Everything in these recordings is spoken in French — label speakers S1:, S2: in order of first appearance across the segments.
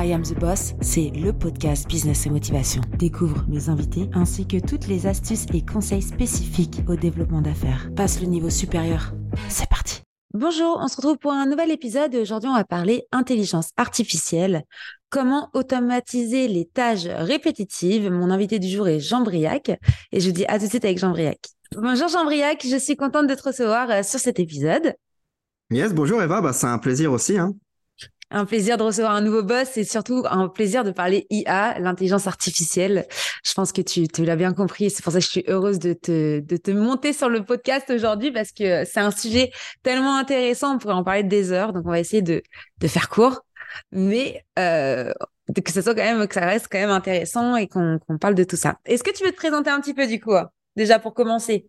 S1: I Am the Boss, c'est le podcast Business et Motivation. Découvre mes invités ainsi que toutes les astuces et conseils spécifiques au développement d'affaires. Passe le niveau supérieur. C'est parti. Bonjour, on se retrouve pour un nouvel épisode et aujourd'hui on va parler intelligence artificielle. Comment automatiser les tâches répétitives? Mon invité du jour est Jean Briac et je vous dis à tout de suite avec Jean Briac. Bonjour Jean Briac, je suis contente de te recevoir euh, sur cet épisode.
S2: Yes, bonjour Eva, bah, c'est un plaisir aussi. Hein
S1: un plaisir de recevoir un nouveau boss et surtout un plaisir de parler IA, l'intelligence artificielle. Je pense que tu, l'as bien compris. C'est pour ça que je suis heureuse de te, de te monter sur le podcast aujourd'hui parce que c'est un sujet tellement intéressant. On pourrait en parler des heures. Donc, on va essayer de, de faire court, mais euh, que ça soit quand même, que ça reste quand même intéressant et qu'on parle de tout ça. Est-ce que tu veux te présenter un petit peu du coup, déjà pour commencer?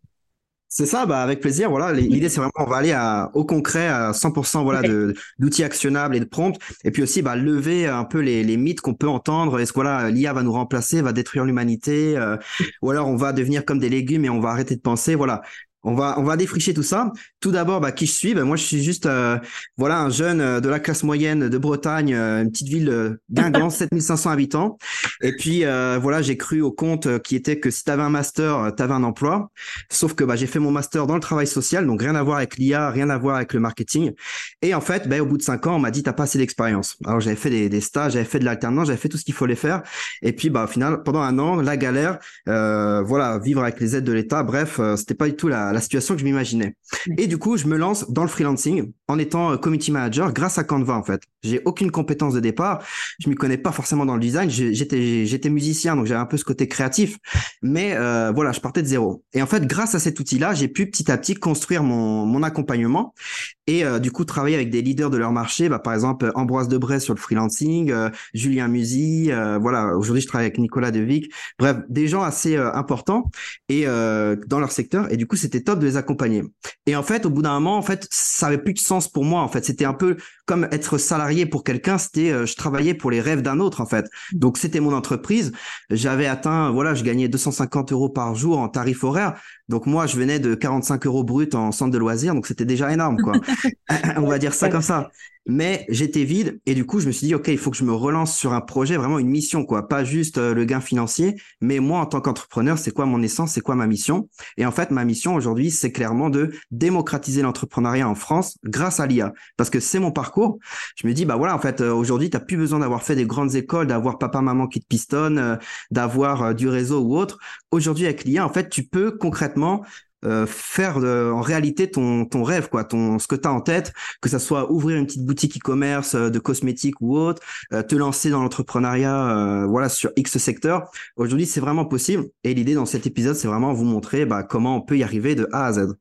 S2: C'est ça, bah avec plaisir. Voilà, l'idée c'est vraiment on va aller à, au concret, à 100% voilà de d'outils actionnables et de prompts, et puis aussi bah lever un peu les, les mythes qu'on peut entendre. Est-ce que voilà l'IA va nous remplacer, va détruire l'humanité, euh, ou alors on va devenir comme des légumes et on va arrêter de penser. Voilà, on va, on va défricher tout ça. Tout d'abord, bah, qui je suis? Bah, Moi, je suis juste euh, voilà, un jeune euh, de la classe moyenne de Bretagne, euh, une petite ville euh, Guingamp, 7500 habitants. Et puis, voilà, j'ai cru au compte qui était que si tu avais un master, tu avais un emploi. Sauf que bah, j'ai fait mon master dans le travail social, donc rien à voir avec l'IA, rien à voir avec le marketing. Et en fait, bah, au bout de cinq ans, on m'a dit, t'as pas assez d'expérience. Alors, j'avais fait des, des stages, j'avais fait de l'alternance, j'avais fait tout ce qu'il fallait faire. Et puis, bah, au final, pendant un an, la galère, voilà, vivre avec les aides de l'État, bref, c'était pas du tout la la situation que je m'imaginais. Et du coup, je me lance dans le freelancing en étant euh, community manager grâce à Canva en fait. J'ai aucune compétence de départ, je m'y connais pas forcément dans le design, j'étais j'étais musicien donc j'avais un peu ce côté créatif, mais euh, voilà, je partais de zéro. Et en fait, grâce à cet outil-là, j'ai pu petit à petit construire mon mon accompagnement et euh, du coup travailler avec des leaders de leur marché, bah, par exemple Ambroise Debray sur le freelancing, Julien Musy, voilà, aujourd'hui je travaille avec Nicolas Devic, bref, des gens assez importants et dans leur secteur. Et du coup, c'était top de les accompagner. Et en fait, au bout d'un moment, en fait, ça avait plus de sens pour moi. En fait, c'était un peu comme être salarié pour quelqu'un. C'était, euh, je travaillais pour les rêves d'un autre, en fait. Donc, c'était mon entreprise. J'avais atteint, voilà, je gagnais 250 euros par jour en tarif horaire. Donc, moi, je venais de 45 euros brut en centre de loisirs. Donc, c'était déjà énorme, quoi. On va dire ça comme ça. Mais j'étais vide et du coup je me suis dit ok il faut que je me relance sur un projet vraiment une mission quoi. Pas juste euh, le gain financier mais moi en tant qu'entrepreneur c'est quoi mon essence c'est quoi ma mission? Et en fait ma mission aujourd'hui c'est clairement de démocratiser l'entrepreneuriat en France grâce à l'IA parce que c'est mon parcours. Je me dis bah voilà en fait euh, aujourd'hui t'as plus besoin d'avoir fait des grandes écoles d'avoir papa maman qui te pistonne euh, d'avoir du réseau ou autre. Aujourd'hui avec l'IA en fait tu peux concrètement euh, faire en réalité ton, rêve, quoi, ton, ce que tu as en tête, que ça soit ouvrir une petite boutique e-commerce euh, de cosmétiques ou autre, euh, te lancer dans l'entrepreneuriat voilà, sur X secteur. Aujourd'hui, c'est vraiment possible. Et l'idée dans cet épisode, c'est vraiment vous montrer bah, comment on peut y arriver de A à Z.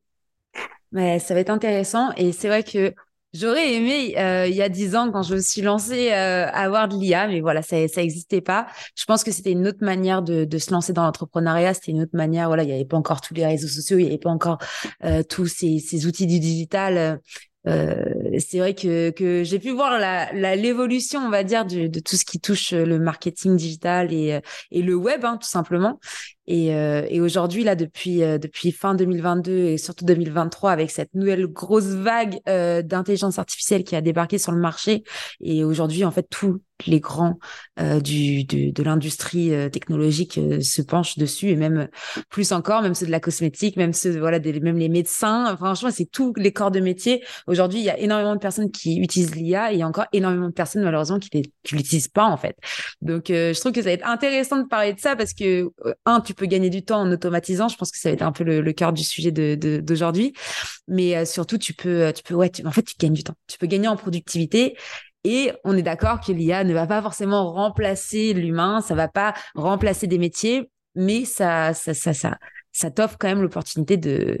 S1: Mais ça va être intéressant. Et c'est vrai que J'aurais aimé, euh, il y a dix ans, quand je me suis lancée, euh, avoir de l'IA, mais voilà, ça ça n'existait pas. Je pense que c'était une autre manière de, de se lancer dans l'entrepreneuriat. C'était une autre manière, voilà, il n'y avait pas encore tous les réseaux sociaux, il n'y avait pas encore euh, tous ces, ces outils du digital. Euh, c'est vrai que, que j'ai pu voir la, l'évolution, on va dire, de, de tout ce qui touche le marketing digital et, et le web, hein, tout simplement. Et, euh, et aujourd'hui, là, depuis, euh, fin 2022 et surtout 2023, avec cette nouvelle grosse vague euh, d'intelligence artificielle qui a débarqué sur le marché, et aujourd'hui, en fait, tous les grands de l'industrie technologique se penchent dessus, et même plus encore, même ceux de la cosmétique, même ceux, voilà, même les médecins. Franchement, c'est tous les corps de métier. Aujourd'hui, il y a énormément de personnes qui utilisent l'IA et il y a encore énormément de personnes, malheureusement, qui ne l'utilisent pas, en fait. Donc, je trouve que ça va être intéressant de parler de ça parce que, un, tu peux gagner du temps en automatisant. Je pense que ça va être un peu le, cœur du sujet d'aujourd'hui. Mais euh, surtout, tu peux, euh, tu peux, ouais, en fait, tu gagnes du temps. Tu peux gagner en productivité. Et on est d'accord que l'IA ne va pas forcément remplacer l'humain, ça va pas remplacer des métiers, mais ça, ça, ça, ça, ça t'offre quand même l'opportunité de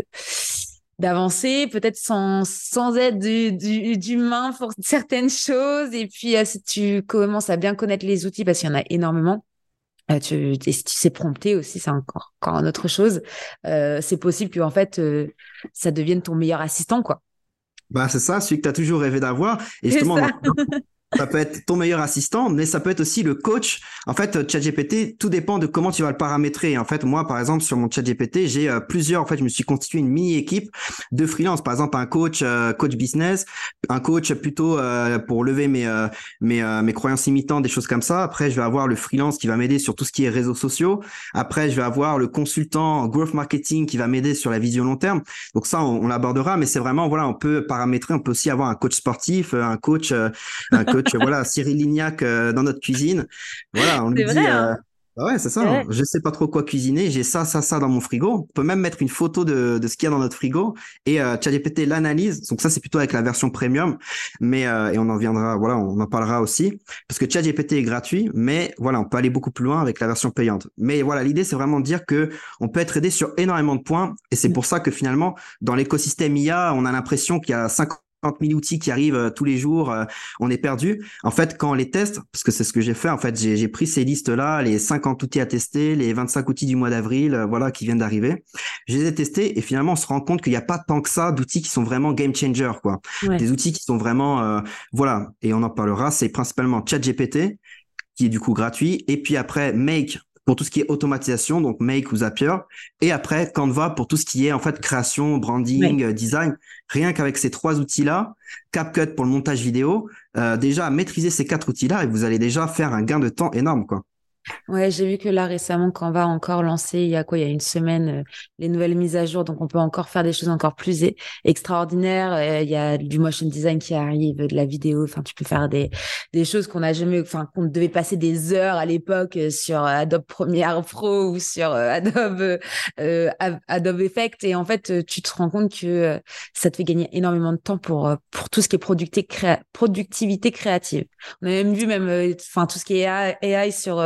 S1: d'avancer, peut-être sans, sans aide du, d'humain pour certaines choses. Et puis, euh, si tu commences à bien connaître les outils, parce qu'il y en a énormément, euh, tu, tu sais prompter aussi, c'est encore, encore une autre chose. Euh, c'est possible que en fait, euh, ça devienne ton meilleur assistant, quoi.
S2: Bah c'est ça, celui que tu as toujours rêvé d'avoir. Et justement, ça peut être ton meilleur assistant, mais ça peut être aussi le coach. En fait, ChatGPT, tout dépend de comment tu vas le paramétrer. En fait, moi, par exemple, sur mon ChatGPT, j'ai euh, plusieurs. En fait, je me suis constitué une mini équipe de freelance. Par exemple, un coach, euh, coach business, un coach plutôt euh, pour lever mes mes mes croyances imitantes, des choses comme ça. Après, je vais avoir le freelance qui va m'aider sur tout ce qui est réseaux sociaux. Après, je vais avoir le consultant growth marketing qui va m'aider sur la vision long terme. Donc ça, on, on l'abordera, mais c'est vraiment voilà, on peut paramétrer. On peut aussi avoir un coach sportif, un coach, un coach voilà, Cyril Lignac euh, dans notre cuisine. Voilà, on lui dit. Hein. Euh, bah ouais, c'est ça. Je sais pas trop quoi cuisiner. J'ai ça, ça, ça dans mon frigo. On peut même mettre une photo de, de ce qu'il y a dans notre frigo et euh, ChatGPT l'analyse. Donc ça, c'est plutôt avec la version premium, mais euh, et on en viendra. Voilà, on en parlera aussi parce que ChatGPT est gratuit, mais voilà, on peut aller beaucoup plus loin avec la version payante. Mais voilà, l'idée, c'est vraiment de dire que on peut être aidé sur énormément de points et c'est mm. pour ça que finalement, dans l'écosystème IA, on a l'impression qu'il y a 50 000 outils qui arrivent euh, tous les jours, euh, on est perdu. En fait, quand on les teste, parce que c'est ce que j'ai fait, en fait, j'ai pris ces listes-là, les 50 outils à tester, les 25 outils du mois d'avril, euh, voilà, qui viennent d'arriver. Je les ai testés et finalement, on se rend compte qu'il n'y a pas tant que ça d'outils qui sont vraiment game changer, quoi. Des outils qui sont vraiment, voilà, et on en parlera. C'est principalement ChatGPT, qui est du coup gratuit, et puis après Make pour tout ce qui est automatisation, donc Make ou Zapier, et après Canva pour tout ce qui est en fait création, branding, design. Rien qu'avec ces trois outils-là, CapCut pour le montage vidéo, euh, déjà maîtriser ces quatre outils-là et vous allez déjà faire un gain de temps énorme, quoi.
S1: Ouais, j'ai vu que là récemment, Canva a encore lancé, il y a quoi, il y a une semaine, euh, les nouvelles mises à jour. Donc, on peut encore faire des choses encore plus extraordinaires. Euh, il y a du motion design qui arrive, de la vidéo. Enfin, tu peux faire des, des choses qu'on a jamais, enfin, qu'on devait passer des heures à l'époque euh, sur Adobe Premiere Pro ou sur Adobe, Adobe Effect. Et en fait, tu te rends compte que ça te fait gagner énormément de temps pour, pour tout ce qui est productivité créative. On a même vu même, enfin, tout ce qui est AI, sur,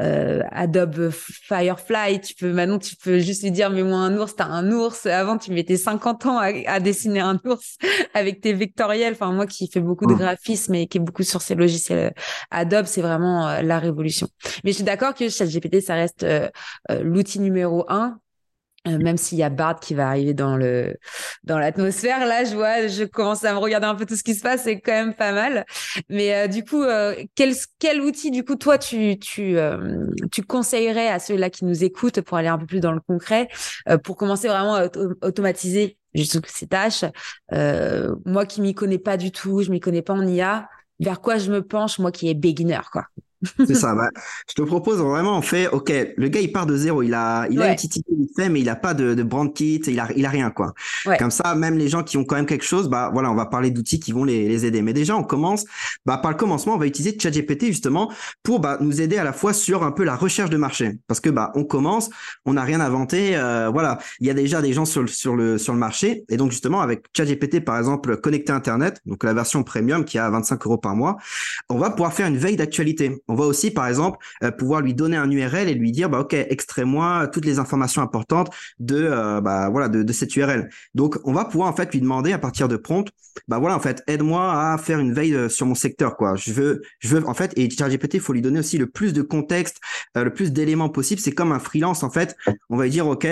S1: euh, Adobe Firefly, tu peux maintenant tu peux juste lui dire mets-moi un ours, t'as un ours. Avant tu mettais 50 ans à, dessiner un ours avec tes vectoriels. Enfin moi qui fais beaucoup de graphisme et qui est beaucoup sur ces logiciels euh, Adobe, c'est vraiment euh, la révolution. Mais je suis d'accord que ChatGPT ça reste l'outil numéro un euh, même s'il y a Bard qui va arriver dans le dans l'atmosphère, là, je vois, je commence à me regarder un peu tout ce qui se passe, c'est quand même pas mal. Mais euh, du coup, euh, quel quel outil, du coup, toi, tu tu tu conseillerais à ceux-là qui nous écoutent pour aller un peu plus dans le concret, pour commencer vraiment à automatiser juste ces tâches? moi, qui m'y connais pas du tout, je m'y connais pas en IA, vers quoi je me penche, moi qui est beginner, quoi?
S2: C'est ça. Bah, je te propose vraiment, on fait, ok, le gars il part de zéro, il a, il a une petite idée il fait, mais il a pas de, de brand kit, il a, il a rien quoi. Comme ça, même les gens qui ont quand même quelque chose, bah voilà, on va parler d'outils qui vont les, les aider. Mais déjà, on commence, bah par le commencement, on va utiliser ChatGPT justement pour bah, nous aider à la fois sur un peu la recherche de marché, parce que bah on commence, on n'a rien inventé, euh, voilà, il y a déjà des gens sur le sur le sur le marché, et donc justement avec ChatGPT par exemple connecté Internet, donc la version premium qui a 25 euros par mois, on va pouvoir faire une veille d'actualité on va aussi, par exemple, euh, pouvoir lui donner un URL et lui dire, bah, OK, extrais-moi toutes les informations importantes de, euh, bah, voilà, de, cette URL. Donc, on va pouvoir, en fait, lui demander à partir de prompt, bah, voilà, en fait, aide-moi à faire une veille euh, sur mon secteur, quoi. Je veux, je veux, en fait, et ChatGPT, il faut lui donner aussi le plus de contexte, le plus d'éléments possible. C'est comme un freelance, en fait. On va lui dire, OK,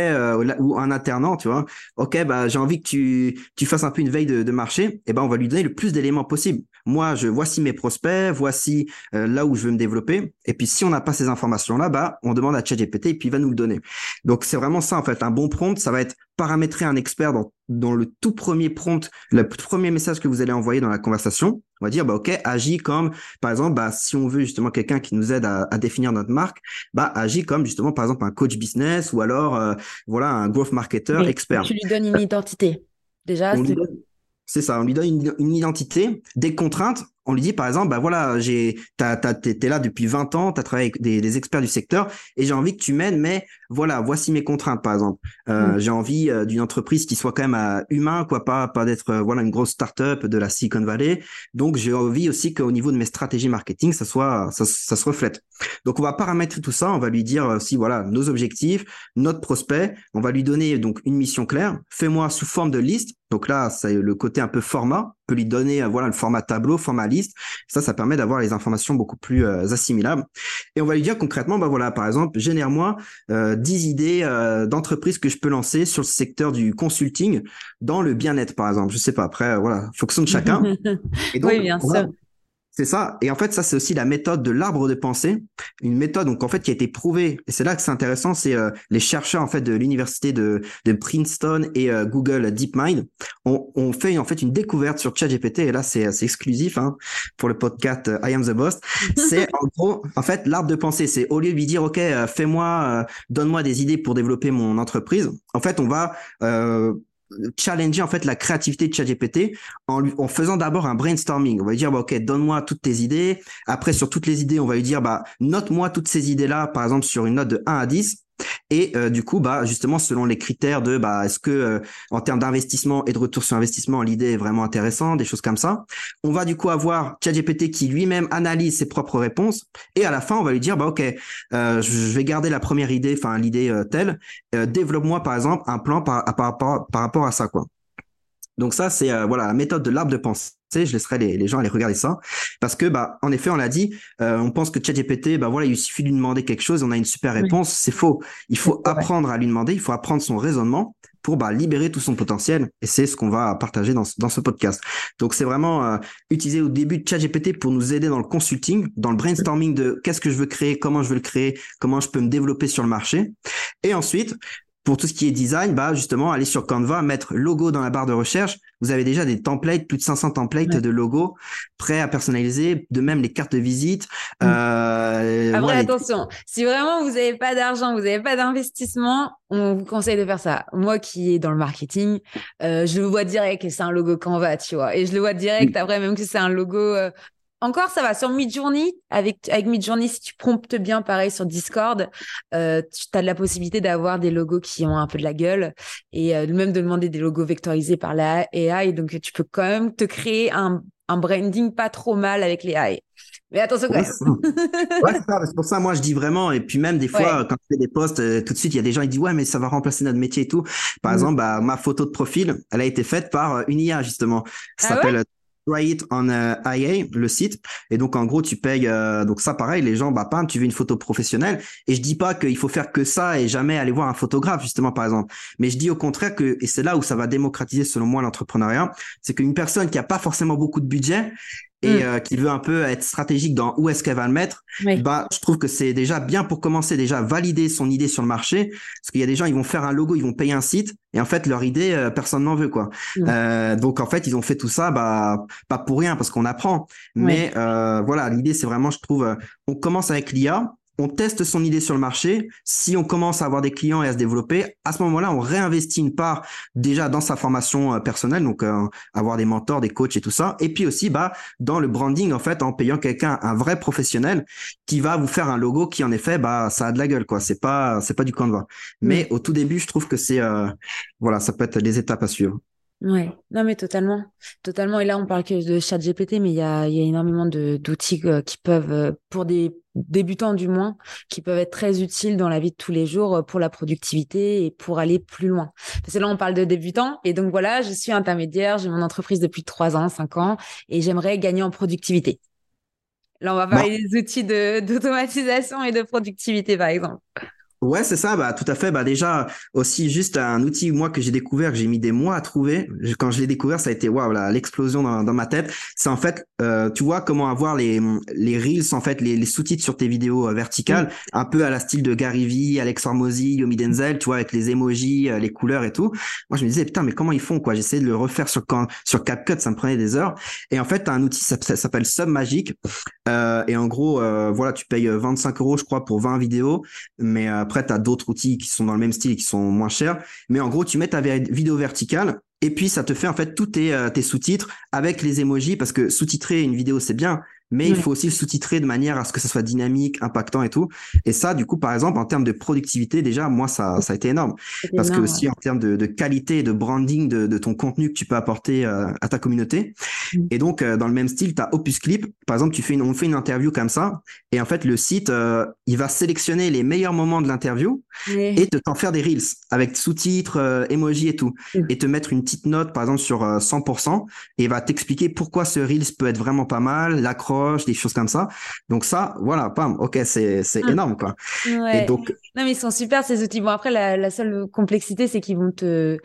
S2: ou un alternant, tu vois. OK, bah, j'ai envie que tu, tu fasses un peu une veille de, marché. Et ben, on va lui donner le plus d'éléments possible. Moi, je, voici mes prospects, voici là où je veux me développer. Et puis, si on n'a pas ces informations-là, bah, on demande à ChatGPT et puis il va nous le donner. Donc, c'est vraiment ça, en fait. Un bon prompt, ça va être paramétrer un expert dans, dans le tout premier prompt, le premier message que vous allez envoyer dans la conversation. On va dire, bah, OK, agis comme, par exemple, bah, si on veut justement quelqu'un qui nous aide à, définir notre marque, bah, agis comme justement, par exemple, un coach business ou alors, euh, voilà, un growth marketer expert.
S1: Tu lui donnes une identité. Déjà,
S2: c'est ça, on lui donne une, une, identité, des contraintes on lui dit par exemple, bah voilà, j'ai, t'es là depuis 20 ans, t'as travaillé avec des, experts du secteur et j'ai envie que tu m'aides, mais voilà, voici mes contraintes par exemple. Euh, mm. J'ai envie euh, d'une entreprise qui soit quand même euh, humain, quoi, pas pas d'être voilà une grosse start-up de la Silicon Valley. Donc j'ai envie aussi qu'au niveau de mes stratégies marketing, ça soit ça, ça, se reflète. Donc on va paramétrer tout ça, on va lui dire si voilà nos objectifs, notre prospect, on va lui donner donc une mission claire. Fais-moi sous forme de liste. Donc là, c'est le côté un peu format peut lui donner voilà le format tableau, format liste. Ça, ça permet d'avoir les informations beaucoup plus assimilables. Et on va lui dire concrètement, bah voilà, par exemple, génère-moi 10 idées euh, d'entreprises que je peux lancer sur le secteur du consulting dans le bien-être, par exemple. Je sais pas. Après, voilà, fonction de chacun.
S1: Et donc, oui, bien sûr.
S2: C'est ça. Et en fait, ça, c'est aussi la méthode de l'arbre de pensée. Une méthode, donc, en fait, qui a été prouvée. Et c'est là que c'est intéressant. C'est euh, les chercheurs, en fait, de l'université de, de Princeton et euh, Google DeepMind ont, ont fait, en fait, une découverte sur ChatGPT. Et là, c'est exclusif, hein, pour le podcast euh, I Am the Boss. C'est, en gros, en fait, l'arbre de pensée. C'est au lieu de lui dire, OK, fais-moi, donne-moi des idées pour développer mon entreprise. En fait, on va, challenger en fait la créativité de ChatGPT en, en faisant d'abord un brainstorming. On va lui dire bah, ok donne-moi toutes tes idées. Après sur toutes les idées on va lui dire bah note-moi toutes ces idées là par exemple sur une note de 1 à 10 et euh, du coup, bah justement, selon les critères de, bah, est-ce que euh, en termes d'investissement et de retour sur investissement, l'idée est vraiment intéressante, des choses comme ça. On va du coup avoir ChatGPT qui lui-même analyse ses propres réponses et à la fin, on va lui dire, bah ok, euh, je vais garder la première idée, enfin l'idée telle, développe-moi par exemple un plan par, par, par, par rapport à ça, quoi. Donc ça, c'est euh, voilà la méthode de l'arbre de pensée. Je laisserai les, les, gens aller regarder ça parce que bah en effet, on l'a dit, euh, on pense que ChatGPT, bah voilà, il suffit de lui demander quelque chose, on a une super réponse. C'est faux. Il faut apprendre à lui demander, il faut apprendre son raisonnement pour bah, libérer tout son potentiel. Et c'est ce qu'on va partager dans, dans ce podcast. Donc c'est vraiment euh, utiliser au début ChatGPT pour nous aider dans le consulting, dans le brainstorming de qu'est-ce que je veux créer, comment je veux le créer, comment je peux me développer sur le marché. Et ensuite, pour tout ce qui est design, bah justement, aller sur Canva, mettre logo dans la barre de recherche. Vous avez déjà des templates, plus de 500 templates de logos prêts à personnaliser, de même les cartes de visite.
S1: Mm. Euh, Après, attention, si vraiment vous n'avez pas d'argent, vous n'avez pas d'investissement, on vous conseille de faire ça. Moi qui est dans le marketing, euh, je le vois direct que c'est un logo Canva, tu vois. Et je le vois direct mm. après même que c'est un logo euh, encore, ça va. Sur Midjourney, avec, avec Midjourney, si tu promptes bien, pareil, sur Discord, euh, tu as la possibilité d'avoir des logos qui ont un peu de la gueule et euh, même de demander des logos vectorisés par la AI. Donc, tu peux quand même te créer un, un branding pas trop mal avec les AI. Mais attention quand
S2: ouais, c'est pour ça, moi, je dis vraiment, et puis même des fois, quand tu fais des posts, euh, tout de suite, il y a des gens qui disent, ouais, mais ça va remplacer notre métier et tout. Par mm. exemple, bah, ma photo de profil, elle a été faite par une IA, justement. Ça ah s'appelle Try on IA, le site. Et donc, en gros, tu payes. Euh, donc, ça, pareil, les gens, bah, pas, tu veux une photo professionnelle. Et je dis pas qu'il faut faire que ça et jamais aller voir un photographe, justement, par exemple. Mais je dis au contraire que, et c'est là où ça va démocratiser, selon moi, l'entrepreneuriat, c'est qu'une personne qui a pas forcément beaucoup de budget, et mm. euh, qui veut un peu être stratégique dans où est-ce qu'elle va le mettre, bah je trouve que c'est déjà bien pour commencer déjà valider son idée sur le marché parce qu'il y a des gens ils vont faire un logo, ils vont payer un site et en fait leur idée euh, personne n'en veut quoi. Mm. Euh, donc en fait ils ont fait tout ça bah pas pour rien parce qu'on apprend, mais euh, voilà l'idée c'est vraiment je trouve on commence avec l'IA on teste son idée sur le marché. Si on commence à avoir des clients et à se développer, à ce moment-là, on réinvestit une part déjà dans sa formation euh, personnelle, donc euh, avoir des mentors, des coachs et tout ça. Et puis aussi, bah, dans le branding en fait, en payant quelqu'un, un vrai professionnel, qui va vous faire un logo qui en effet, bah, ça a de la gueule quoi. C'est pas, c'est pas du Canva. Mais au tout début, je trouve que c'est, euh, voilà, ça peut être les étapes à suivre.
S1: Ouais, non mais totalement, totalement. Et là, on parle que de chat GPT, mais il y a, y a énormément d'outils euh, qui peuvent, euh, pour des débutants du moins, qui peuvent être très utiles dans la vie de tous les jours euh, pour la productivité et pour aller plus loin. Parce que là, on parle de débutants, et donc voilà, je suis intermédiaire, j'ai mon entreprise depuis trois ans, cinq ans, et j'aimerais gagner en productivité. Là, on va parler des outils d'automatisation et de productivité, par exemple.
S2: Ouais, c'est ça, bah tout à fait. Bah déjà aussi juste un outil moi que j'ai découvert, que j'ai mis des mois à trouver. Quand je l'ai découvert, ça a été waouh, l'explosion dans, dans, ma tête. C'est en fait, euh, tu vois comment avoir les les reels en fait, les, les sous-titres sur tes vidéos euh, verticales, un peu à la style de Gary Vee, Alex Hormozy, Yomi Denzel, tu vois, avec les emojis, euh, les couleurs et tout. Moi, je me disais putain, mais comment ils font quoi? J'essayais de le refaire sur sur CapCut, ça me prenait des heures. Et en fait, as un outil, ça, s'appelle Submagic. Euh, et en gros, voilà, tu payes 25 euros, je crois, pour 20 vidéos, mais après après, tu as d'autres outils qui sont dans le même style et qui sont moins chers. Mais en gros, tu mets ta vidéo verticale et puis ça te fait en fait tous tes, euh, tes sous-titres avec les emojis parce que sous-titrer une vidéo, c'est bien, mais il faut aussi le sous-titrer de manière à ce que ça soit dynamique, impactant et tout. Et ça, du coup, par exemple, en termes de productivité, déjà, moi, ça, ça a été énorme. Parce que aussi, en termes de, de qualité, de branding de, de, ton contenu que tu peux apporter euh, à ta communauté. Mm. Et donc, euh, dans le même style, tu as Opus Clip. Par exemple, tu fais une, on fait une interview comme ça. Et en fait, le site, euh, il va sélectionner les meilleurs moments de l'interview et te t'en faire des reels avec sous-titres, emojis et tout. Mm. Et te mettre une petite note, par exemple, sur 100%. Et il va t'expliquer pourquoi ce reels peut être vraiment pas mal, l'accroche des choses comme ça. Donc ça, voilà, pam, ok, c'est c'est ah. énorme quoi.
S1: Et donc non mais ils sont super ces outils. Bon après la, la seule complexité c'est qu'ils vont te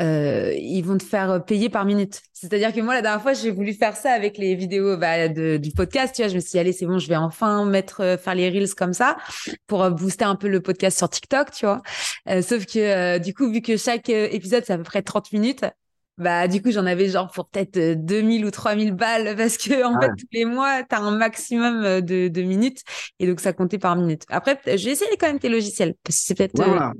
S1: euh, ils vont te faire payer par minute. C'est-à-dire que moi, la dernière fois, j'ai voulu faire ça avec les vidéos bah, de, du podcast. Tu vois, je me suis dit, allez, c'est bon, je vais enfin mettre, euh, faire les reels comme ça pour euh, booster un peu le podcast sur TikTok, tu vois. sauf que du coup, vu que chaque épisode, c'est à peu près 30 minutes, bah du coup j'en avais genre pour peut-être 2000 ou 3000 balles parce que en fait tous les mois tu as un maximum de, de, minutes et donc ça comptait par minute. Après j'ai essayé quand même tes logiciels parce que c'est peut-être
S2: ouais, voilà.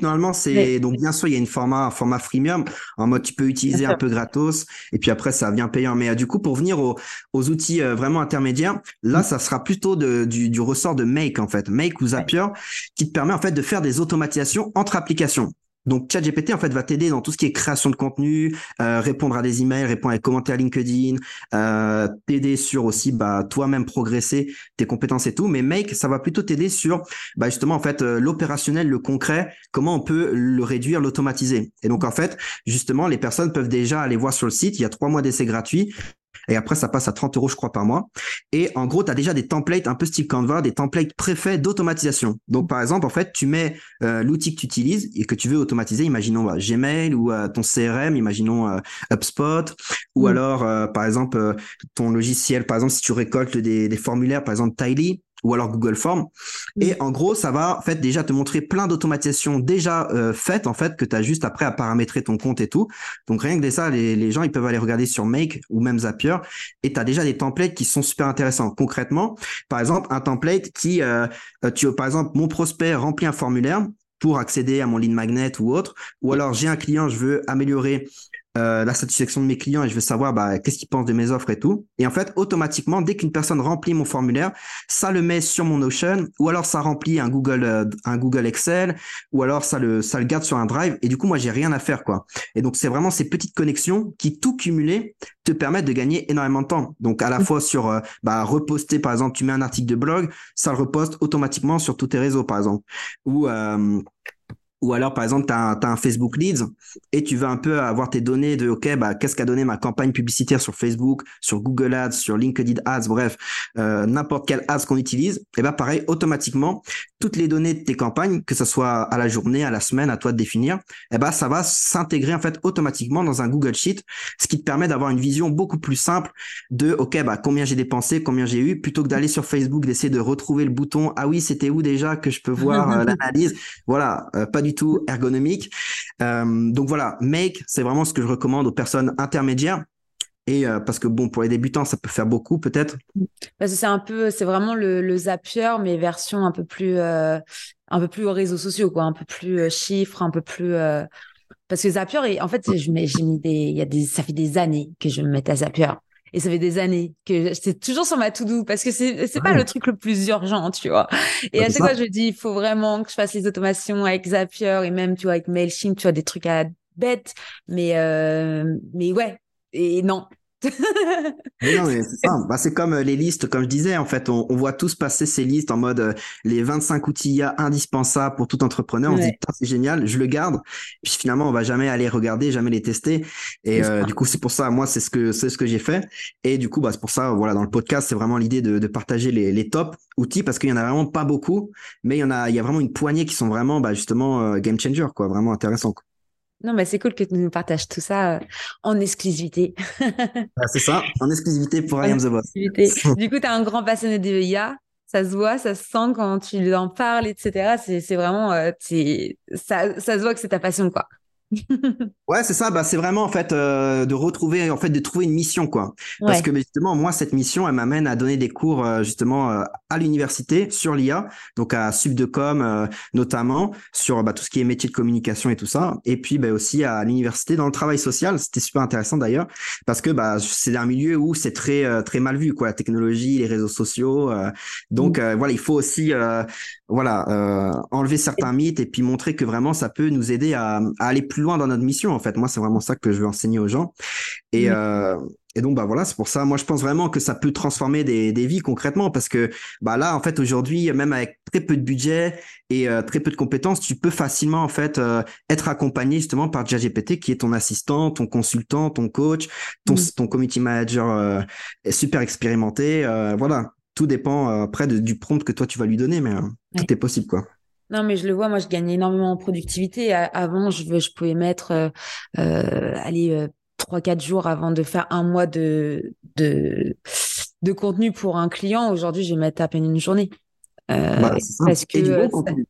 S2: normalement c'est donc bien sûr il y a une format un format freemium en mode tu peux utiliser un peu gratos et puis après ça vient payant mais du coup pour venir aux, aux outils vraiment intermédiaires là mmh. ça sera plutôt de, du, du ressort de Make en fait Make ou Zapier qui te permet en fait de faire des automatisations entre applications. Donc ChatGPT en fait va t'aider dans tout ce qui est création de contenu, euh, répondre à des emails, répondre à des commentaires LinkedIn, euh, t'aider sur aussi bah toi-même progresser tes compétences et tout. Mais Make ça va plutôt t'aider sur bah justement en fait euh, l'opérationnel, le concret, comment on peut le réduire, l'automatiser. Et donc en fait justement les personnes peuvent déjà aller voir sur le site. Il y a trois mois d'essai gratuit. Et après, ça passe à 30 euros, je crois, par mois. Et en gros, tu as déjà des templates un peu style Canva, des templates préfaits d'automatisation. Donc, par exemple, en fait, tu mets euh, l'outil que tu utilises et que tu veux automatiser, imaginons bah, Gmail ou euh, ton CRM, imaginons euh, HubSpot, ou mm. alors, par exemple, ton logiciel, par exemple, si tu récoltes des, des formulaires, par exemple, Tiley, ou alors Google Form. Et en gros, ça va en fait déjà te montrer plein d'automatisation déjà euh, faites en fait que tu as juste après à paramétrer ton compte et tout. Donc rien que dès ça, les, les gens ils peuvent aller regarder sur Make ou même Zapier et tu as déjà des templates qui sont super intéressants. Concrètement, par exemple, un template qui euh, euh, tu par exemple mon prospect remplit un formulaire pour accéder à mon lead magnet ou autre, ou alors j'ai un client, je veux améliorer euh, la satisfaction de mes clients et je veux savoir bah, qu'est-ce qu'ils pensent de mes offres et tout. Et en fait, automatiquement, dès qu'une personne remplit mon formulaire, ça le met sur mon Notion ou alors ça remplit un Google, euh, un Google Excel ou alors ça le, ça le garde sur un Drive. Et du coup, moi, j'ai rien à faire, quoi. Et donc, c'est vraiment ces petites connexions qui, tout cumulé, te permettent de gagner énormément de temps. Donc, à la fois sur euh, bah, reposter, par exemple, tu mets un article de blog, ça le reposte automatiquement sur tous tes réseaux, par exemple. Ou ou alors, par exemple, tu as, un Facebook Leads et tu veux un peu avoir tes données de, OK, bah, qu'est-ce qu'a donné ma campagne publicitaire sur Facebook, sur Google Ads, sur LinkedIn Ads, bref, euh, n'importe quel ads qu'on utilise. Et bah, pareil, automatiquement, toutes les données de tes campagnes, que ce soit à la journée, à la semaine, à toi de définir, et bah, ça va s'intégrer en fait automatiquement dans un Google Sheet, ce qui te permet d'avoir une vision beaucoup plus simple de, OK, bah, combien j'ai dépensé, combien j'ai eu, plutôt que d'aller sur Facebook, d'essayer de retrouver le bouton, ah oui, c'était où déjà que je peux voir euh, l'analyse. Voilà, euh, pas du tout ergonomique. Euh, donc voilà, Make, c'est vraiment ce que je recommande aux personnes intermédiaires. Et euh, parce que bon, pour les débutants, ça peut faire beaucoup peut-être.
S1: Parce que c'est un peu, c'est vraiment le, Zapier, mais version un peu plus, euh, un peu plus aux réseaux sociaux, quoi, un peu plus chiffres, un peu plus. Parce que Zapier, en fait, j'ai mis des, il y a des, ça fait des années que je me mets à Zapier. Et ça fait des années que c'est toujours sur ma to-do parce que c'est c'est pas le truc le plus urgent, tu vois. Et à chaque fois, je dis, il faut vraiment que je fasse les automations avec Zapier et même, tu vois, avec Mailchimp, tu vois, des trucs à la bête. Mais, euh, mais ouais. Et non,
S2: bah, c'est comme euh, les listes, comme je disais, en fait, on, voit tous passer ces listes en mode euh, les 25 outils indispensables pour tout entrepreneur. On se dit, c'est génial, je le garde. Puis finalement, on va jamais aller regarder, jamais les tester. Et euh, du coup, c'est pour ça, moi, c'est ce que c'est ce que j'ai fait. Et du coup, bah, c'est pour ça, voilà, dans le podcast, c'est vraiment l'idée de, partager les, les top outils parce qu'il y en a vraiment pas beaucoup, mais il y en a, il y a vraiment une poignée qui sont vraiment, bah, justement, game changer, quoi, vraiment intéressant.
S1: Non, mais c'est cool que tu nous partages tout ça euh, en exclusivité.
S2: Ah, c'est ça, en exclusivité pour I Am The Boss.
S1: du coup, tu es un grand passionné de IA. Ça se voit, ça se sent quand tu en parles, etc. C'est vraiment, euh, ça, ça se voit que c'est ta passion, quoi.
S2: ouais, c'est ça. Bah, c'est vraiment en fait euh, de retrouver, en fait, de trouver une mission, quoi. Parce que justement, moi, cette mission, elle m'amène à donner des cours euh, justement euh, à l'université sur l'IA, donc à Subdecom notamment sur bah, tout ce qui est métier de communication et tout ça, et puis bah, aussi à l'université dans le travail social. C'était super intéressant d'ailleurs parce que bah, c'est un milieu où c'est très très mal vu, quoi, la technologie, les réseaux sociaux. donc mm. voilà, il faut aussi voilà enlever certains mythes et puis montrer que vraiment ça peut nous aider à, à aller plus loin dans notre mission en fait. Moi, c'est vraiment ça que je veux enseigner aux gens. Et, euh, et donc bah voilà, c'est pour ça. Moi, je pense vraiment que ça peut transformer des, des vies concrètement parce que bah là, en fait, aujourd'hui, même avec très peu de budget et euh, très peu de compétences, tu peux facilement en fait euh, être accompagné justement par ChatGPT qui est ton assistant, ton consultant, ton coach, ton, ton community manager super expérimenté. voilà, tout dépend après du prompt que toi tu vas lui donner, mais tout est possible quoi.
S1: Non, mais je le vois, moi, je gagne énormément en productivité. Avant, je, je pouvais mettre, euh, euh aller trois, quatre jours avant de faire un mois de, de, de contenu pour un client. Aujourd'hui, je vais mettre à peine une journée.
S2: Euh, bah, parce que,
S1: et du bon contenu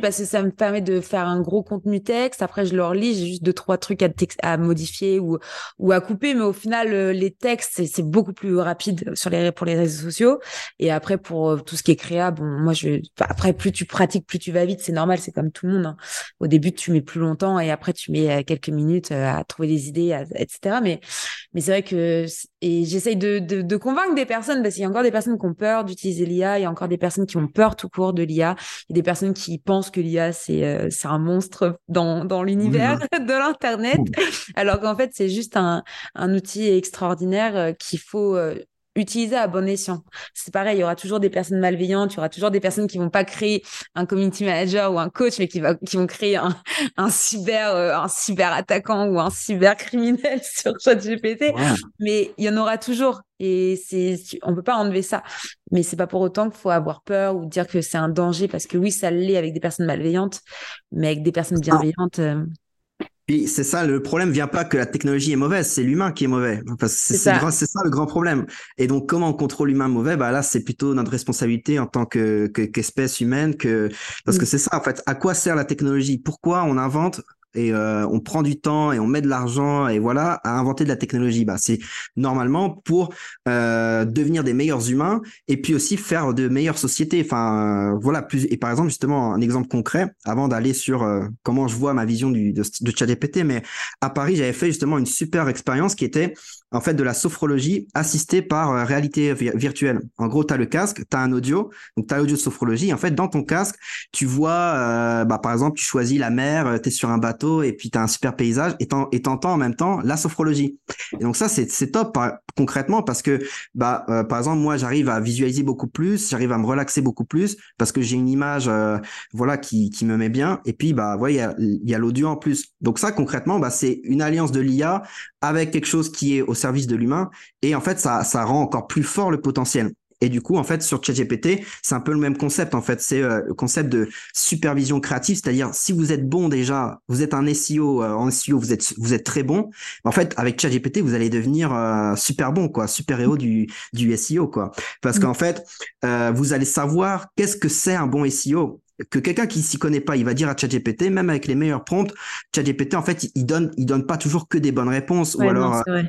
S1: parce que ça me permet de faire un gros contenu texte. Après, je le relis, j'ai juste deux trois trucs à, modifier ou ou à couper, mais au final, euh, les textes c'est beaucoup plus rapide sur les pour les réseaux sociaux. Et après, pour euh, tout ce qui est créa, bon, moi je après plus tu pratiques, plus tu vas vite, c'est normal, c'est comme tout le monde. Hein. Au début, tu mets plus longtemps et après tu mets euh, quelques minutes à trouver des idées, etc. Mais mais c'est vrai que et j'essaye de, de, convaincre des personnes parce qu'il y a encore des personnes qui ont peur d'utiliser l'IA, il y a encore des personnes qui ont peur tout court de l'IA, il des qui pensent que l'IA c'est euh, c'est un monstre dans dans l'univers de l'internet, alors qu'en fait c'est juste un un outil extraordinaire euh, qu'il faut euh, utiliser à bon escient. C'est pareil, il y aura toujours des personnes malveillantes, il y aura toujours des personnes qui vont pas créer un community manager ou un coach, mais qui, va, qui vont créer un, un cyber, euh, un cyber attaquant ou un cyber criminel sur ChatGPT. Mais il y en aura toujours. Et c'est, on peut pas enlever ça. Mais c'est pas pour autant qu'il faut avoir peur ou dire que c'est un danger parce que oui, ça l'est avec des personnes malveillantes, mais avec des personnes bienveillantes. Euh,
S2: puis c'est ça, le problème vient pas que la technologie est mauvaise, c'est l'humain qui est mauvais. Parce que c'est ça. ça. le grand problème. Et donc comment on contrôle l'humain mauvais? Bah là, c'est plutôt notre responsabilité en tant que qu'espèce humaine, que parce que c'est ça en fait. À quoi sert la technologie? Pourquoi on invente et euh, on prend du temps et on met de l'argent et voilà à inventer de la technologie. Bah, c'est normalement pour euh, devenir des meilleurs humains et puis aussi faire de meilleures sociétés. Enfin euh, voilà plus et par exemple justement un exemple concret avant d'aller sur euh, comment je vois ma vision du, de, de ChatGPT. Mais à Paris j'avais fait justement une super expérience qui était en fait de la sophrologie assistée par euh, réalité virtuelle. En gros, tu as le casque, tu as un audio, donc tu as l'audio de sophrologie. En fait, dans ton casque, tu vois, euh, bah, par exemple, tu choisis la mer, euh, tu es sur un bateau et puis tu as un super paysage et t'entends en même temps la sophrologie. Et donc ça, c'est top concrètement parce que, bah, par exemple, moi, j'arrive à visualiser beaucoup plus, j'arrive à me relaxer beaucoup plus parce que j'ai une image, voilà, qui, me met bien. Et puis, bah, ouais, il y a, y a l'audio en plus. Donc ça, concrètement, bah, c'est une alliance de l'IA avec quelque chose qui est au service de l'humain. Et en fait, ça, ça rend encore plus fort le potentiel. Et du coup, en fait, sur ChatGPT, c'est un peu le même concept. En fait, c'est euh, le concept de supervision créative, c'est-à-dire si vous êtes bon déjà, vous êtes un SEO, euh, en SEO, vous êtes vous êtes très bon. En fait, avec ChatGPT, vous allez devenir euh, super bon, quoi, super héros du du SEO, quoi. Parce mm. qu'en fait, vous allez savoir qu'est-ce que c'est un bon SEO que quelqu'un qui s'y connaît pas, il va dire à ChatGPT, même avec les meilleurs prompts, ChatGPT en fait, il donne, il donne pas toujours que des bonnes réponses, ou alors euh,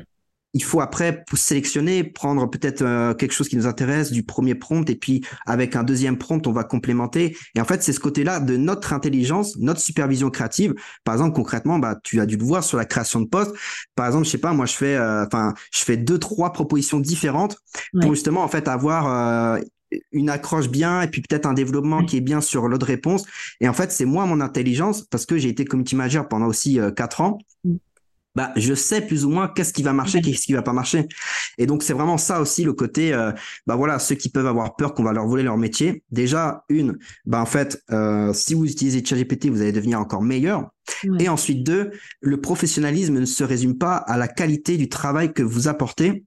S2: il faut après sélectionner, prendre peut-être euh, quelque chose qui nous intéresse du premier prompt, et puis avec un deuxième prompt, on va complémenter. Et en fait, c'est ce côté-là de notre intelligence, notre supervision créative. Par exemple, concrètement, bah, tu as dû le voir sur la création de poste. Par exemple, je sais pas, moi, je fais, euh, enfin, je fais deux, trois propositions différentes pour justement en fait avoir une accroche bien et puis peut-être un développement qui est bien sur l'autre réponse. Et en fait, c'est moi mon intelligence parce que j'ai été community manager pendant aussi euh, quatre ans. Mm. Bah, je sais plus ou moins qu'est-ce qui va marcher, qu'est-ce qui va pas marcher. Et donc c'est vraiment ça aussi le côté, euh, bah voilà, ceux qui peuvent avoir peur qu'on va leur voler leur métier. Déjà une, bah en fait, euh, si vous utilisez ChatGPT, vous allez devenir encore meilleur. Et ensuite deux, le professionnalisme ne se résume pas à la qualité du travail que vous apportez,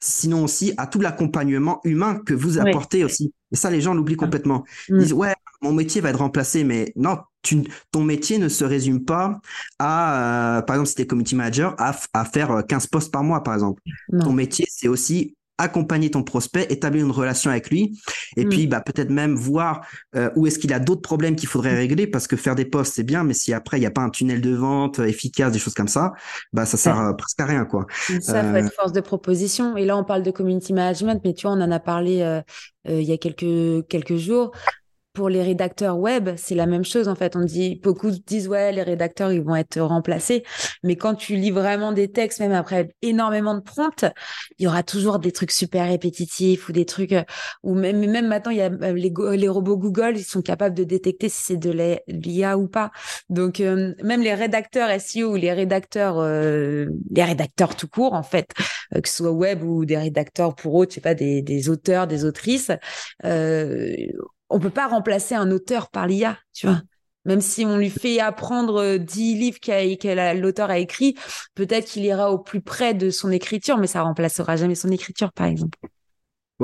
S2: sinon aussi à tout l'accompagnement humain que vous apportez aussi. Et ça, les gens l'oublient ah. complètement. Ils mm. disent, ouais, mon métier va être remplacé, mais non, tu, ton métier ne se résume pas à, euh, par exemple, si tu es community manager, à, à, faire 15 postes par mois, par exemple. Ton métier, c'est aussi accompagner ton prospect, établir une relation avec lui, et mm. puis bah, peut-être même voir euh, où est-ce qu'il a d'autres problèmes qu'il faudrait régler, parce que faire des posts c'est bien, mais si après il n'y a pas un tunnel de vente euh, efficace, des choses comme ça, bah ça sert euh, presque à rien quoi.
S1: Ça faut être force de proposition. Et là on parle de community management, mais tu vois on en a parlé il y a quelques quelques jours pour les rédacteurs web, c'est la même chose en fait. On dit beaucoup disent ouais, les rédacteurs ils vont être remplacés, mais quand tu lis vraiment des textes, même après énormément de prompts, il y aura toujours des trucs super répétitifs ou des trucs euh, ou même même maintenant il y a euh, les, robots Google, ils sont capables de détecter si c'est de l'IA ou pas. Donc euh, même les rédacteurs SEO ou les rédacteurs les rédacteurs tout court en fait, que ce soit web ou des rédacteurs pour autres, je sais pas des, des auteurs, des autrices. Euh, on peut pas remplacer un auteur par l'IA, tu vois. Même si on lui fait apprendre 10 livres que l'auteur a écrit, peut-être qu'il ira au plus près de son écriture, mais ça remplacera jamais son écriture, par exemple.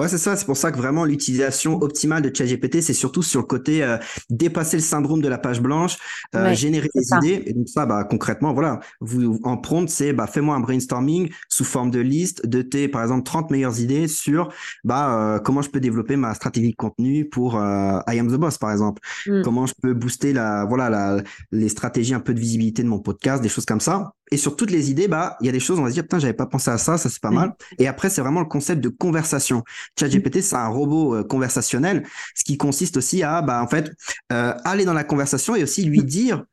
S2: Ouais, c'est ça. C'est pour ça que vraiment l'utilisation optimale de ChatGPT, c'est surtout sur le côté euh, dépasser le syndrome de la page blanche, euh, générer des idées. Et donc ça, bah concrètement, voilà, vous en prompt, c'est bah fais-moi un brainstorming sous forme de liste de tes, par exemple, 30 meilleures idées sur bah euh, comment je peux développer ma stratégie de contenu pour I Am the Boss, par exemple. Mm. Comment je peux booster la, voilà, la, les stratégies un peu de visibilité de mon podcast, des choses comme ça et sur toutes les idées, bah, il y a des choses, on va se dire, putain, j'avais pas pensé à ça, ça c'est pas mal. Et après, c'est vraiment le concept de conversation. ChatGPT, c'est un robot euh, conversationnel, ce qui consiste aussi à, bah, en fait, euh, aller dans la conversation et aussi lui dire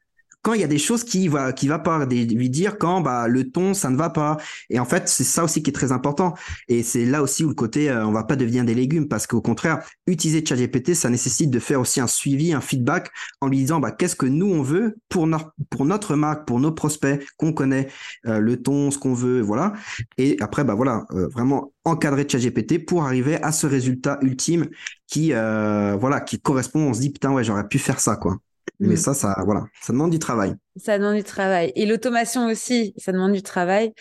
S2: quand il y a des choses qui va qui va pas lui dire quand bah le ton ça ne va pas. Et en fait c'est ça aussi qui est très important. Et c'est là aussi où le côté euh, on va pas devenir des légumes. Parce qu'au contraire utiliser ChatGPT ça nécessite de faire aussi un suivi un feedback en lui disant bah qu'est-ce que nous on veut pour notre pour notre marque pour nos prospects qu'on connaît euh, le ton ce qu'on veut voilà. Et après bah voilà euh, vraiment encadrer ChatGPT pour arriver à ce résultat ultime qui voilà qui correspond. On se dit putain ouais j'aurais pu faire ça quoi mais mm. ça, ça, voilà, ça demande du travail.
S1: Ça demande du travail. Et l'automation aussi, ça demande du travail.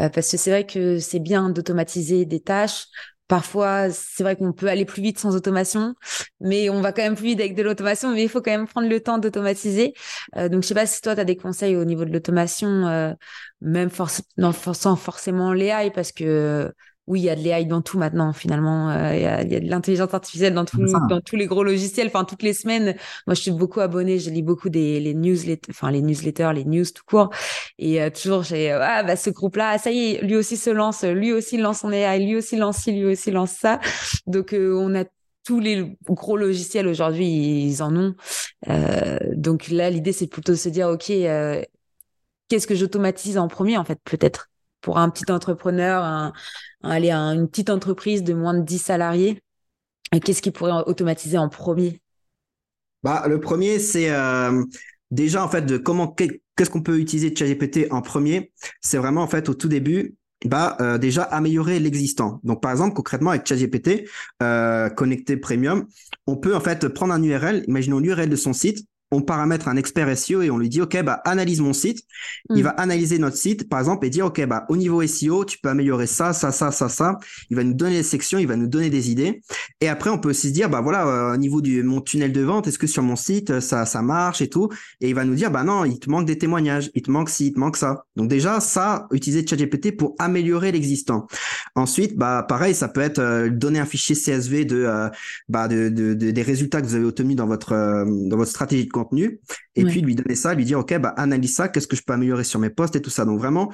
S1: Euh, parce que c'est vrai que c'est bien d'automatiser des tâches. Parfois, c'est vrai qu'on peut aller plus vite sans automation, mais on va quand même plus vite avec de l'automation, mais il faut quand même prendre le temps d'automatiser. Euh, donc, je sais pas si toi, tu as des conseils au niveau de l'automation, euh, même non, sans forcément l'AI, parce que oui, il y a de l'AI dans tout maintenant, finalement. Euh, il, y a, de l'intelligence artificielle dans, dans tous les gros logiciels. Enfin, toutes les semaines, moi, je suis beaucoup abonnée. Je lis beaucoup des les newsletters, enfin, les newsletters, les news tout court. Et euh, toujours, j'ai, ah, bah, ce groupe-là, ah, ça y est, lui aussi se lance, lui aussi lance son AI, lui aussi lance ci, lui aussi lance ça. Donc, euh, on a tous les gros logiciels aujourd'hui, ils en ont. donc là, l'idée, c'est plutôt de se dire, OK, qu'est-ce que j'automatise en premier, en fait, peut-être? Pour un petit entrepreneur, à une petite entreprise de moins de 10 salariés, qu'est-ce qu'il pourrait automatiser en premier?
S2: Bah, Le premier, c'est euh, déjà en fait de comment qu'est-ce qu'on peut utiliser ChatGPT en premier? C'est vraiment en fait au tout début bah euh, déjà améliorer l'existant. Donc par exemple concrètement avec ChatGPT euh, connecté premium, on peut en fait prendre un URL, imaginons l'URL de son site, on paramètre un expert SEO et on lui dit OK bah analyse mon site. Il mm. va analyser notre site par exemple et dire OK bah au niveau SEO, tu peux améliorer ça ça ça ça ça. Il va nous donner les sections, il va nous donner des idées et après on peut aussi se dire bah voilà euh, au niveau du mon tunnel de vente, est-ce que sur mon site euh, ça ça marche et tout? Et il va nous dire bah non, il te manque des témoignages, il te manque ci, il te manque ça. Donc déjà ça utiliser ChatGPT pour améliorer l'existant. Ensuite bah pareil, ça peut être euh, donner un fichier CSV de bah de, de, des résultats que vous avez obtenus dans votre dans votre stratégie de contenu et puis lui donner ça, lui dire ok bah analyse ça, qu'est-ce que je peux améliorer sur mes posts et tout ça. Donc vraiment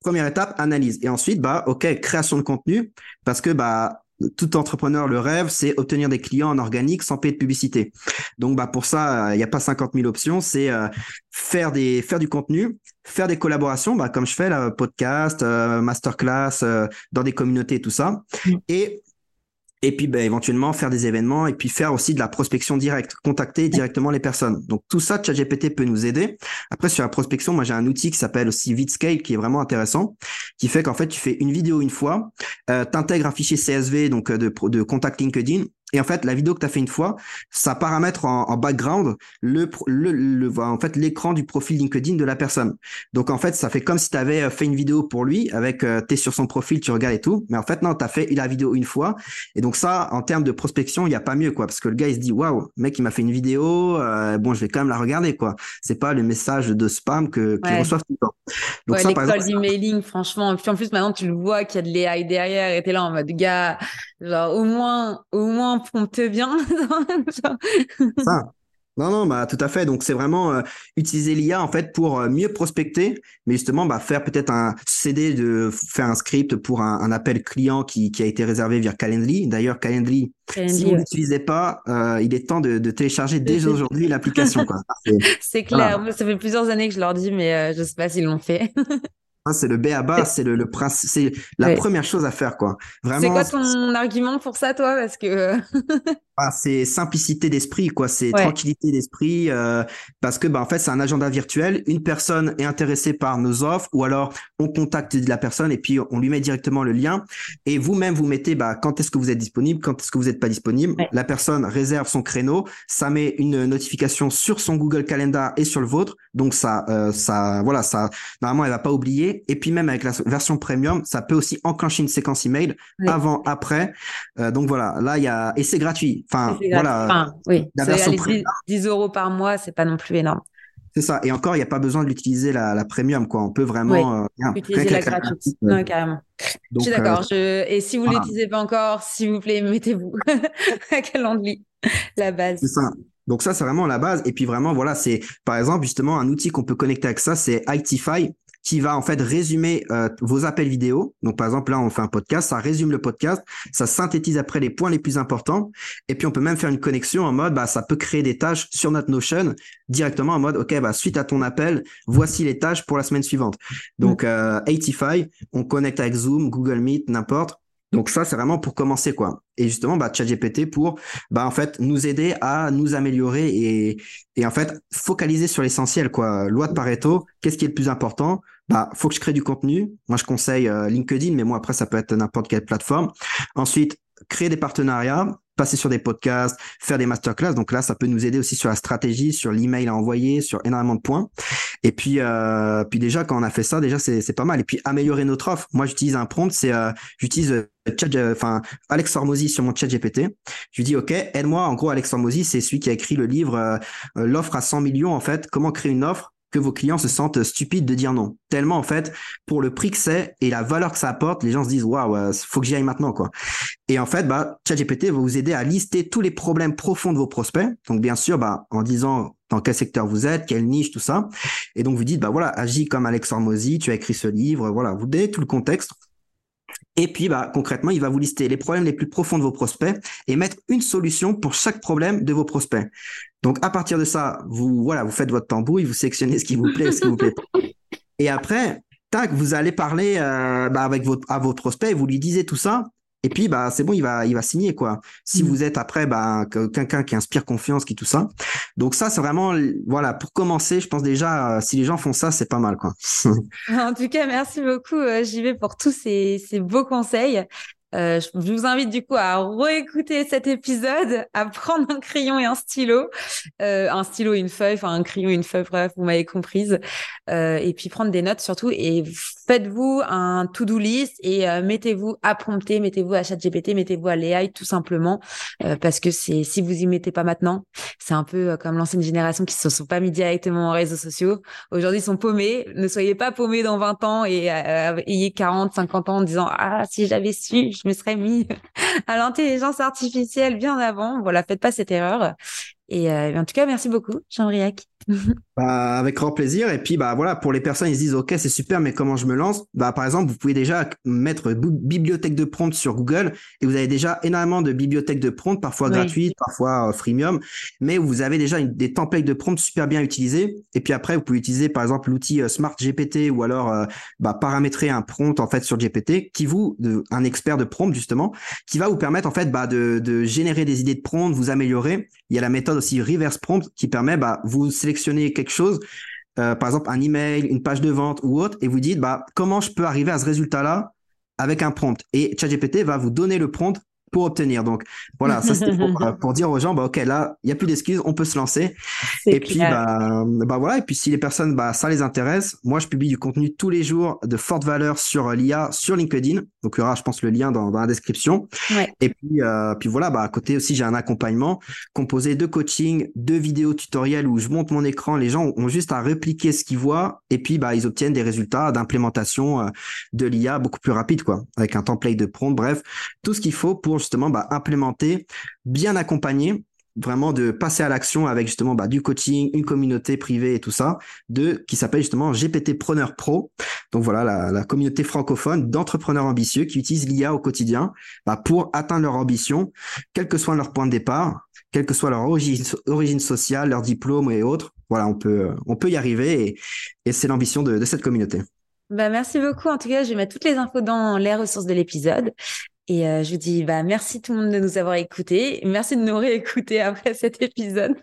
S2: première étape analyse et ensuite bah ok création de contenu parce que bah tout entrepreneur le rêve, c'est obtenir des clients en organique sans payer de publicité. Donc bah pour ça, il n'y a pas 50 000 options, c'est euh, faire des faire du contenu, faire des collaborations, bah comme je fais là, podcast, euh, masterclass, euh, dans des communautés, tout ça, et et puis bah, éventuellement faire des événements et puis faire aussi de la prospection directe, contacter directement les personnes. Donc tout ça, ChatGPT peut nous aider. Après sur la prospection, moi j'ai un outil qui s'appelle aussi VidScale qui est vraiment intéressant, qui fait qu'en fait tu fais une vidéo une fois, euh, t'intègres un fichier CSV donc euh, de, de contact LinkedIn et en fait, la vidéo que tu as fait une fois, ça paramètre en, en background le, le, le, en fait l'écran du profil LinkedIn de la personne. Donc en fait, ça fait comme si tu avais euh, fait une vidéo pour lui avec euh, tu es sur son profil, tu regardes et tout, mais en fait non, tu as fait la vidéo une fois et donc ça en termes de prospection, il y a pas mieux quoi parce que le gars il se dit waouh, mec il m'a fait une vidéo, euh, bon, je vais quand même la regarder quoi. C'est pas le message de spam que qu'ils reçoivent tout le temps.
S1: Donc ouais, ça par exemple, d'emailing franchement, et puis en plus maintenant tu le vois qu'il y a de l'AI derrière et tu es là en mode gars, genre au moins au moins prompte bien.
S2: ça. Non, non, bah tout à fait. Donc c'est vraiment euh, utiliser l'IA en fait pour euh, mieux prospecter, mais justement bah, faire peut-être un CD de faire un script pour un, appel client qui, qui, a été réservé via Calendly. D'ailleurs Calendly, si vous n'utilisez pas, euh, il est temps de, de télécharger dès aujourd'hui l'application.
S1: C'est clair. Ça fait plusieurs années que je leur dis, mais je sais pas s'ils l'ont fait.
S2: C'est le B à bas, c'est le, le principe, c'est la première chose à faire, quoi.
S1: Vraiment. C'est quoi ton argument pour ça, toi? Parce que.
S2: ah, c'est simplicité d'esprit, quoi. C'est tranquillité d'esprit, euh, parce que, bah, en fait, c'est un agenda virtuel. Une personne est intéressée par nos offres, ou alors on contacte la personne et puis on lui met directement le lien. Et vous-même, vous mettez, bah, quand est-ce que vous êtes disponible, quand est-ce que vous n'êtes pas disponible. La personne réserve son créneau, ça met une notification sur son Google Calendar et sur le vôtre. Donc ça, euh, ça, voilà, ça, normalement, elle va pas oublier. Et puis même avec la version premium, ça peut aussi enclencher une séquence email avant, après. Euh, donc voilà, là, il y a, et c'est gratuit. Enfin, voilà.
S1: oui, la version 10, euros par mois, c'est pas non plus énorme.
S2: C'est ça. Et encore, il n'y a pas besoin d'utiliser la, la premium, quoi. On peut vraiment
S1: euh, utiliser la gratuite. Non, carrément. je suis d'accord. Et si vous ne l'utilisez pas encore, s'il vous plaît, mettez-vous à Calendly, la base.
S2: C'est ça. Donc ça, c'est vraiment la base. Et puis vraiment, voilà, c'est par exemple justement un outil qu'on peut connecter avec ça, c'est Itify qui va en fait résumer euh, vos appels vidéo. Donc par exemple là on fait un podcast, ça résume le podcast, ça synthétise après les points les plus importants et puis on peut même faire une connexion en mode bah ça peut créer des tâches sur notre Notion directement en mode OK bah suite à ton appel, voici les tâches pour la semaine suivante. Donc euh, 85, on connecte avec Zoom, Google Meet, n'importe donc ça, c'est vraiment pour commencer, quoi. Et justement, bah, ChatGPT pour, bah, en fait, nous aider à nous améliorer et, et en fait, focaliser sur l'essentiel, quoi. Loi de Pareto, qu'est-ce qui est le plus important? Bah, faut que je crée du contenu. Moi, je conseille euh, LinkedIn, mais moi, après, ça peut être n'importe quelle plateforme. Ensuite, créer des partenariats passer sur des podcasts, faire des masterclass. Donc là, ça peut nous aider aussi sur la stratégie, sur l'email à envoyer, sur énormément de points. Et puis, euh, puis déjà, quand on a fait ça, déjà, c'est pas mal. Et puis, améliorer notre offre. Moi, j'utilise un prompt, c'est, euh, j'utilise euh, euh, enfin, Alex Hormozy sur mon chat GPT. Je lui dis, OK, aide-moi. En gros, Alex Hormozy, c'est celui qui a écrit le livre, l'offre à 100 millions, en fait, comment créer une offre? Que vos clients se sentent stupides de dire non. Tellement en fait, pour le prix que c'est et la valeur que ça apporte, les gens se disent waouh, euh, faut que j'y aille maintenant quoi. Et en fait, bah ChatGPT va vous aider à lister tous les problèmes profonds de vos prospects. Donc bien sûr, bah en disant dans quel secteur vous êtes, quelle niche, tout ça. Et donc vous dites bah voilà, agis comme Alex Hormozy, tu as écrit ce livre, voilà, vous donnez tout le contexte. Et puis, bah, concrètement, il va vous lister les problèmes les plus profonds de vos prospects et mettre une solution pour chaque problème de vos prospects. Donc, à partir de ça, vous, voilà, vous faites votre tambouille, vous sélectionnez ce qui vous plaît, ce qui vous plaît pas. Et après, tac, vous allez parler euh, bah, avec à votre prospect, vous lui disiez tout ça. Et puis, bah, c'est bon, il va, il va signer, quoi. Si mm. vous êtes après, bah, quelqu'un qui inspire confiance, qui tout ça. Donc ça, c'est vraiment, voilà, pour commencer, je pense déjà, euh, si les gens font ça, c'est pas mal, quoi.
S1: en tout cas, merci beaucoup, euh, vais pour tous ces, ces beaux conseils. Euh, je vous invite du coup à réécouter cet épisode, à prendre un crayon et un stylo, euh, un stylo et une feuille, enfin un crayon et une feuille, bref, vous m'avez comprise, euh, et puis prendre des notes surtout et faites-vous un to-do list et euh, mettez-vous à prompter, mettez-vous à ChatGPT, mettez-vous à l'AI tout simplement euh, parce que c'est si vous y mettez pas maintenant, c'est un peu euh, comme l'ancienne génération qui se sont pas mis directement aux réseaux sociaux. Aujourd'hui, ils sont paumés. Ne soyez pas paumés dans 20 ans et ayez 40, 50 ans en disant ah si j'avais su, je me serais mis à l'intelligence artificielle bien avant. Voilà, faites pas cette erreur. Et en tout cas, merci beaucoup, Jean-Briac.
S2: Bah, avec grand plaisir. Et puis, bah, voilà, pour les personnes, ils se disent, OK, c'est super, mais comment je me lance? Bah, par exemple, vous pouvez déjà mettre bibliothèque de prompt sur Google et vous avez déjà énormément de bibliothèques de prompt, parfois gratuites, parfois euh, freemium, mais vous avez déjà des templates de prompt super bien utilisés. Et puis après, vous pouvez utiliser, par exemple, l'outil euh, Smart GPT ou alors, euh, bah, paramétrer un prompt, en fait, sur GPT qui vous, de, un expert de prompt, justement, qui va vous permettre, en fait, bah, de, de générer des idées de prompt, vous améliorer. Il y a la méthode aussi reverse prompt qui permet, bah, vous sélectionner quelque chose, euh, par exemple un email, une page de vente ou autre, et vous dites bah comment je peux arriver à ce résultat-là avec un prompt? Et ChatGPT va vous donner le prompt pour obtenir. Donc voilà, ça c'était pour, euh, pour, dire aux gens, bah ok, là, il y a plus d'excuses, on peut se lancer. Et puis bah, bah voilà, et puis si les personnes, bah ça les intéresse, moi je publie du contenu tous les jours de forte valeur sur euh, l'IA sur LinkedIn. Donc il y aura, je pense, le lien dans, dans la description. Et puis euh, puis voilà, bah à côté aussi j'ai un accompagnement composé de coaching, de vidéos tutoriels où je monte mon écran. Les gens ont juste à répliquer ce qu'ils voient et puis bah ils obtiennent des résultats d'implémentation de l'IA beaucoup plus rapide quoi, avec un template de prompt. Bref, tout ce qu'il faut pour justement bah, implémenter, bien accompagner vraiment de passer à l'action avec justement bah, du coaching, une communauté privée et tout ça, de qui s'appelle justement GPT Preneur Pro. Donc voilà la, communauté francophone d'entrepreneurs ambitieux qui utilisent l'IA au quotidien bah, pour atteindre leur ambition, quel que soit leur point de départ, quelle que soit leur origine, sociale, leur diplôme et autres. Voilà, on peut y arriver et, c'est l'ambition de, cette communauté.
S1: Merci beaucoup. En tout cas, je vais mettre toutes les infos dans les ressources de l'épisode. Et je vous dis bah, merci tout le monde de nous avoir écoutés. Merci de nous réécouter après cet épisode.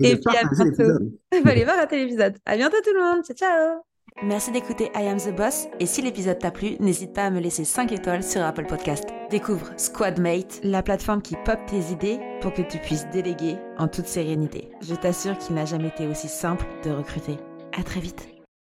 S2: Et, puis à bientôt.
S1: Fallait pas rater l'épisode. À bientôt tout le monde. Ciao, ciao. Merci d'écouter I Am The Boss et si l'épisode t'a plu, n'hésite pas à me laisser 5 étoiles sur Apple Podcast. Découvre Squadmate, la plateforme qui pop tes idées pour que tu puisses déléguer en toute sérénité. Je t'assure qu'il n'a jamais été aussi simple de recruter. À très vite.